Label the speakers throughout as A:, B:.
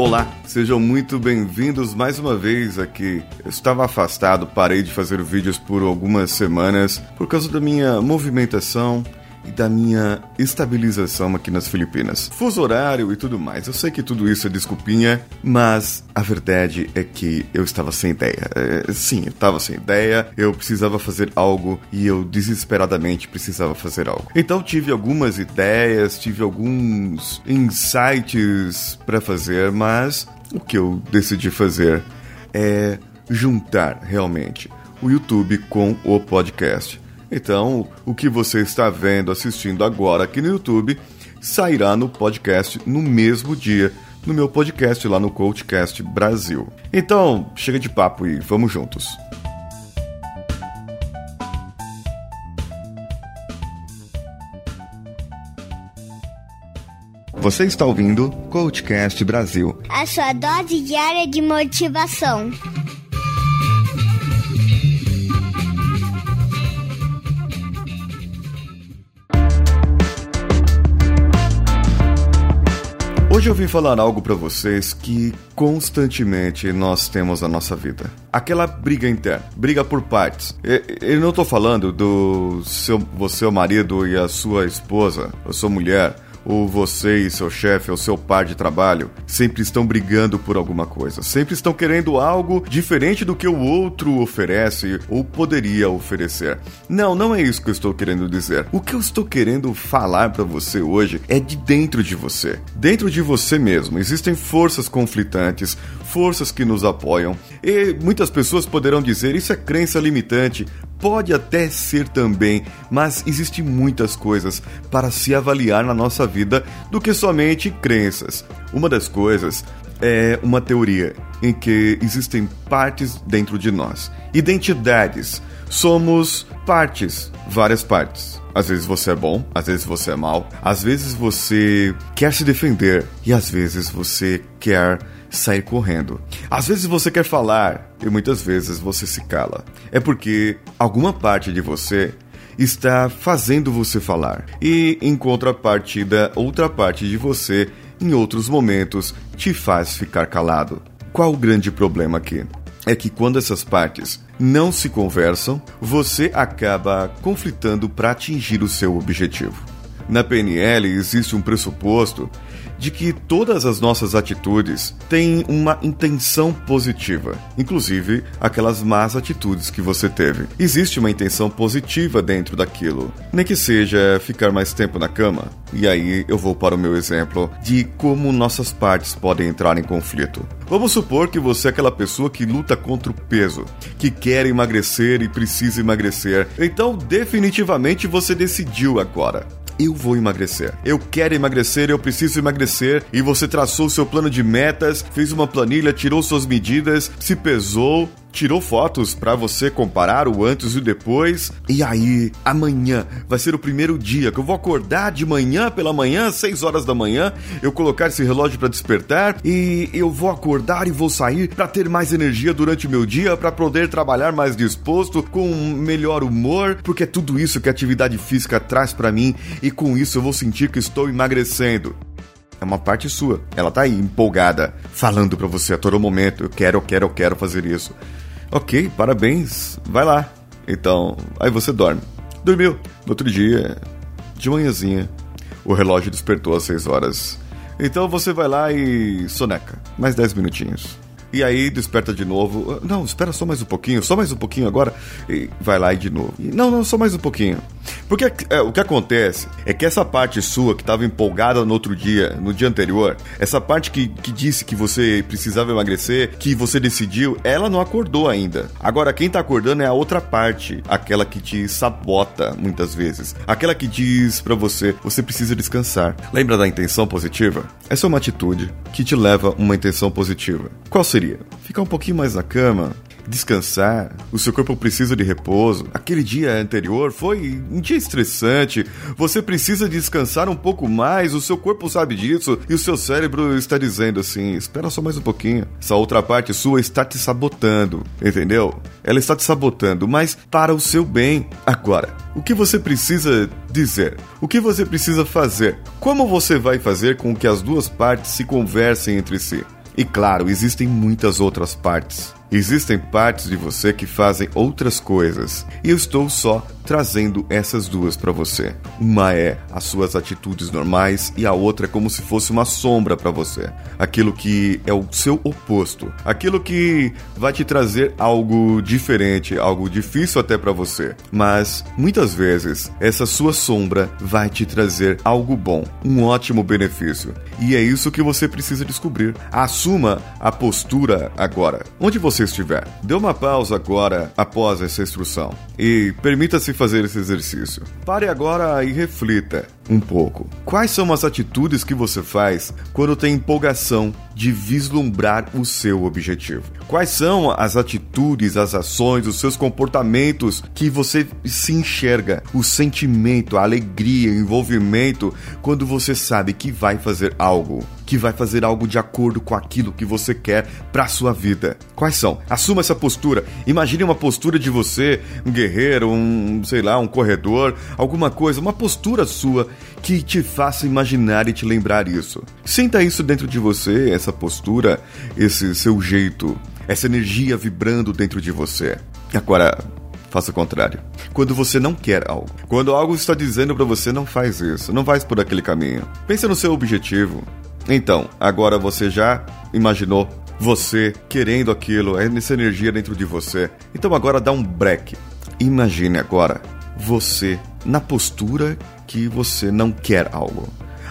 A: Olá, sejam muito bem-vindos mais uma vez aqui. Eu estava afastado, parei de fazer vídeos por algumas semanas por causa da minha movimentação e da minha estabilização aqui nas Filipinas. Fuso horário e tudo mais. Eu sei que tudo isso é desculpinha, mas a verdade é que eu estava sem ideia. É, sim, eu estava sem ideia, eu precisava fazer algo e eu desesperadamente precisava fazer algo. Então tive algumas ideias, tive alguns insights para fazer, mas o que eu decidi fazer é juntar realmente o YouTube com o podcast. Então, o que você está vendo, assistindo agora aqui no YouTube, sairá no podcast no mesmo dia, no meu podcast lá no Coachcast Brasil. Então, chega de papo e vamos juntos. Você está ouvindo Coachcast Brasil.
B: A sua dose diária de motivação.
A: Hoje eu vim falar algo para vocês que constantemente nós temos na nossa vida. Aquela briga interna, briga por partes. Eu não tô falando do seu você o marido e a sua esposa, a sua mulher ou você e seu chefe ou seu par de trabalho sempre estão brigando por alguma coisa, sempre estão querendo algo diferente do que o outro oferece ou poderia oferecer. Não, não é isso que eu estou querendo dizer. O que eu estou querendo falar para você hoje é de dentro de você. Dentro de você mesmo existem forças conflitantes, forças que nos apoiam. E muitas pessoas poderão dizer isso é crença limitante. Pode até ser também, mas existe muitas coisas para se avaliar na nossa vida do que somente crenças. Uma das coisas é uma teoria em que existem partes dentro de nós, identidades. Somos partes, várias partes. Às vezes você é bom, às vezes você é mal, às vezes você quer se defender e às vezes você quer sair correndo. Às vezes você quer falar e muitas vezes você se cala. É porque alguma parte de você está fazendo você falar. E em contrapartida, outra parte de você, em outros momentos, te faz ficar calado. Qual o grande problema aqui? É que quando essas partes não se conversam, você acaba conflitando para atingir o seu objetivo. Na PNL existe um pressuposto de que todas as nossas atitudes têm uma intenção positiva, inclusive aquelas más atitudes que você teve. Existe uma intenção positiva dentro daquilo, nem que seja ficar mais tempo na cama. E aí eu vou para o meu exemplo de como nossas partes podem entrar em conflito. Vamos supor que você é aquela pessoa que luta contra o peso, que quer emagrecer e precisa emagrecer. Então, definitivamente você decidiu agora eu vou emagrecer. Eu quero emagrecer, eu preciso emagrecer. E você traçou seu plano de metas, fez uma planilha, tirou suas medidas, se pesou, tirou fotos para você comparar o antes e o depois. E aí, amanhã vai ser o primeiro dia que eu vou acordar de manhã pela manhã, 6 horas da manhã, eu colocar esse relógio para despertar e eu vou acordar e vou sair para ter mais energia durante o meu dia, para poder trabalhar mais disposto, com melhor humor, porque é tudo isso que a atividade física traz para mim e com isso eu vou sentir que estou emagrecendo. É uma parte sua. Ela tá aí empolgada, falando para você a todo momento: eu quero, eu quero, eu quero fazer isso. Ok, parabéns, vai lá. Então, aí você dorme. Dormiu. No outro dia, de manhãzinha, o relógio despertou às 6 horas. Então você vai lá e soneca. Mais 10 minutinhos. E aí desperta de novo. Não, espera só mais um pouquinho, só mais um pouquinho agora. E vai lá e de novo. Não, não, só mais um pouquinho. Porque é, o que acontece é que essa parte sua que estava empolgada no outro dia, no dia anterior, essa parte que, que disse que você precisava emagrecer, que você decidiu, ela não acordou ainda. Agora, quem tá acordando é a outra parte, aquela que te sabota muitas vezes. Aquela que diz para você, você precisa descansar. Lembra da intenção positiva? Essa é uma atitude que te leva a uma intenção positiva. Qual seria? Ficar um pouquinho mais na cama, descansar, o seu corpo precisa de repouso. Aquele dia anterior foi um dia estressante, você precisa descansar um pouco mais, o seu corpo sabe disso e o seu cérebro está dizendo assim: espera só mais um pouquinho. Essa outra parte sua está te sabotando, entendeu? Ela está te sabotando, mas para o seu bem. Agora, o que você precisa dizer? O que você precisa fazer? Como você vai fazer com que as duas partes se conversem entre si? E claro, existem muitas outras partes. Existem partes de você que fazem outras coisas, e eu estou só trazendo essas duas para você. Uma é as suas atitudes normais e a outra é como se fosse uma sombra para você. Aquilo que é o seu oposto, aquilo que vai te trazer algo diferente, algo difícil até para você. Mas muitas vezes essa sua sombra vai te trazer algo bom, um ótimo benefício. E é isso que você precisa descobrir. Assuma a postura agora. Onde você estiver, dê uma pausa agora após essa instrução e permita-se fazer esse exercício. Pare agora e reflita um pouco. Quais são as atitudes que você faz quando tem empolgação de vislumbrar o seu objetivo? Quais são as atitudes, as ações, os seus comportamentos que você se enxerga, o sentimento, a alegria, o envolvimento quando você sabe que vai fazer algo, que vai fazer algo de acordo com aquilo que você quer para sua vida? Quais são? Assuma essa postura. Imagine uma postura de você, um guerreiro, um, sei lá, um corredor, alguma coisa, uma postura sua que te faça imaginar e te lembrar isso. Sinta isso dentro de você, essa postura, esse seu jeito, essa energia vibrando dentro de você. Agora, faça o contrário. Quando você não quer algo, quando algo está dizendo para você não faz isso, não vai por aquele caminho. Pensa no seu objetivo. Então, agora você já imaginou você querendo aquilo, é nessa energia dentro de você. Então agora dá um break. Imagine agora você na postura que você não quer algo.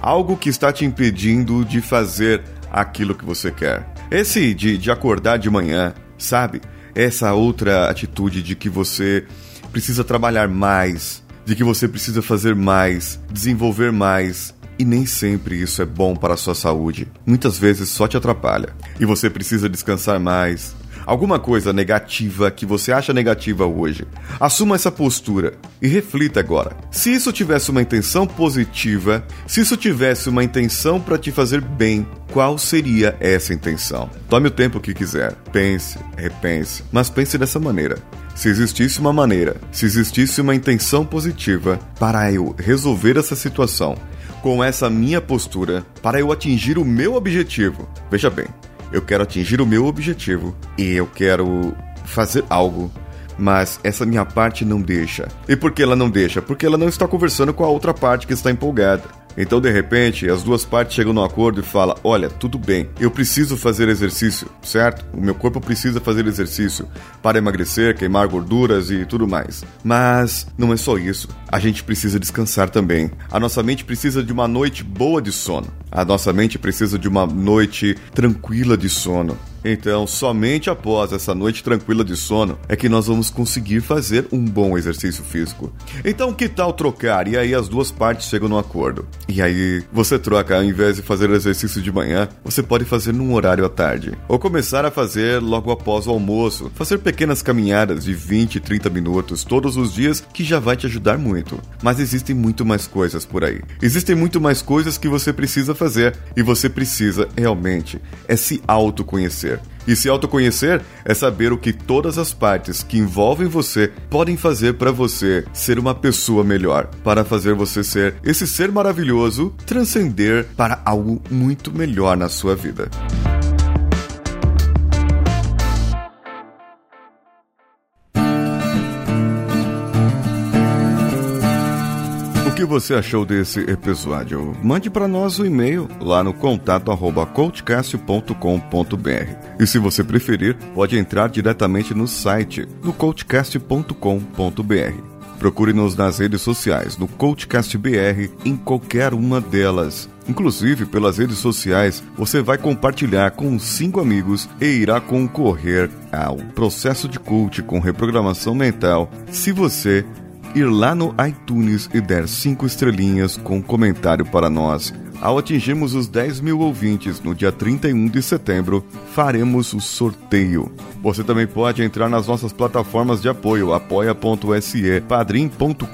A: Algo que está te impedindo de fazer aquilo que você quer. Esse de, de acordar de manhã, sabe? Essa outra atitude de que você precisa trabalhar mais, de que você precisa fazer mais, desenvolver mais. E nem sempre isso é bom para a sua saúde. Muitas vezes só te atrapalha. E você precisa descansar mais, alguma coisa negativa que você acha negativa hoje. Assuma essa postura e reflita agora. Se isso tivesse uma intenção positiva, se isso tivesse uma intenção para te fazer bem, qual seria essa intenção? Tome o tempo que quiser, pense, repense, mas pense dessa maneira. Se existisse uma maneira, se existisse uma intenção positiva para eu resolver essa situação com essa minha postura, para eu atingir o meu objetivo, veja bem, eu quero atingir o meu objetivo e eu quero fazer algo mas essa minha parte não deixa. E por que ela não deixa? Porque ela não está conversando com a outra parte que está empolgada. Então, de repente, as duas partes chegam no acordo e falam: Olha, tudo bem, eu preciso fazer exercício, certo? O meu corpo precisa fazer exercício para emagrecer, queimar gorduras e tudo mais. Mas não é só isso. A gente precisa descansar também. A nossa mente precisa de uma noite boa de sono. A nossa mente precisa de uma noite tranquila de sono. Então, somente após essa noite tranquila de sono é que nós vamos conseguir fazer um bom exercício físico. Então, que tal trocar? E aí as duas partes chegam no acordo. E aí você troca, ao invés de fazer o exercício de manhã, você pode fazer num horário à tarde. Ou começar a fazer logo após o almoço. Fazer pequenas caminhadas de 20, 30 minutos todos os dias que já vai te ajudar muito. Mas existem muito mais coisas por aí. Existem muito mais coisas que você precisa fazer. E você precisa realmente é se autoconhecer. E se autoconhecer é saber o que todas as partes que envolvem você podem fazer para você ser uma pessoa melhor, para fazer você ser esse ser maravilhoso, transcender para algo muito melhor na sua vida. Que você achou desse episódio? Mande para nós o um e-mail lá no contato arroba coachcast.com.br. E se você preferir, pode entrar diretamente no site no coachcast.com.br. Procure-nos nas redes sociais, no CoachCastBR, em qualquer uma delas. Inclusive, pelas redes sociais, você vai compartilhar com cinco amigos e irá concorrer ao processo de coach com reprogramação mental se você ir lá no iTunes e der cinco estrelinhas com um comentário para nós. Ao atingirmos os 10 mil ouvintes no dia 31 de setembro, faremos o sorteio. Você também pode entrar nas nossas plataformas de apoio, apoia.se, padrim.com.br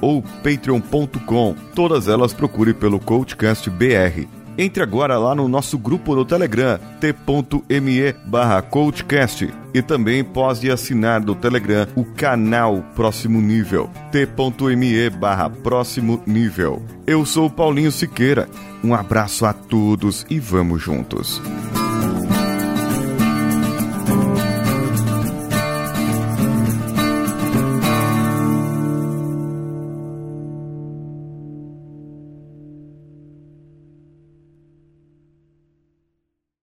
A: ou patreon.com. Todas elas procure pelo Coachcast BR. Entre agora lá no nosso grupo no Telegram, t.me barra coachcast. E também pode assinar do Telegram o canal Próximo Nível, t.me barra próximo nível. Eu sou Paulinho Siqueira, um abraço a todos e vamos juntos.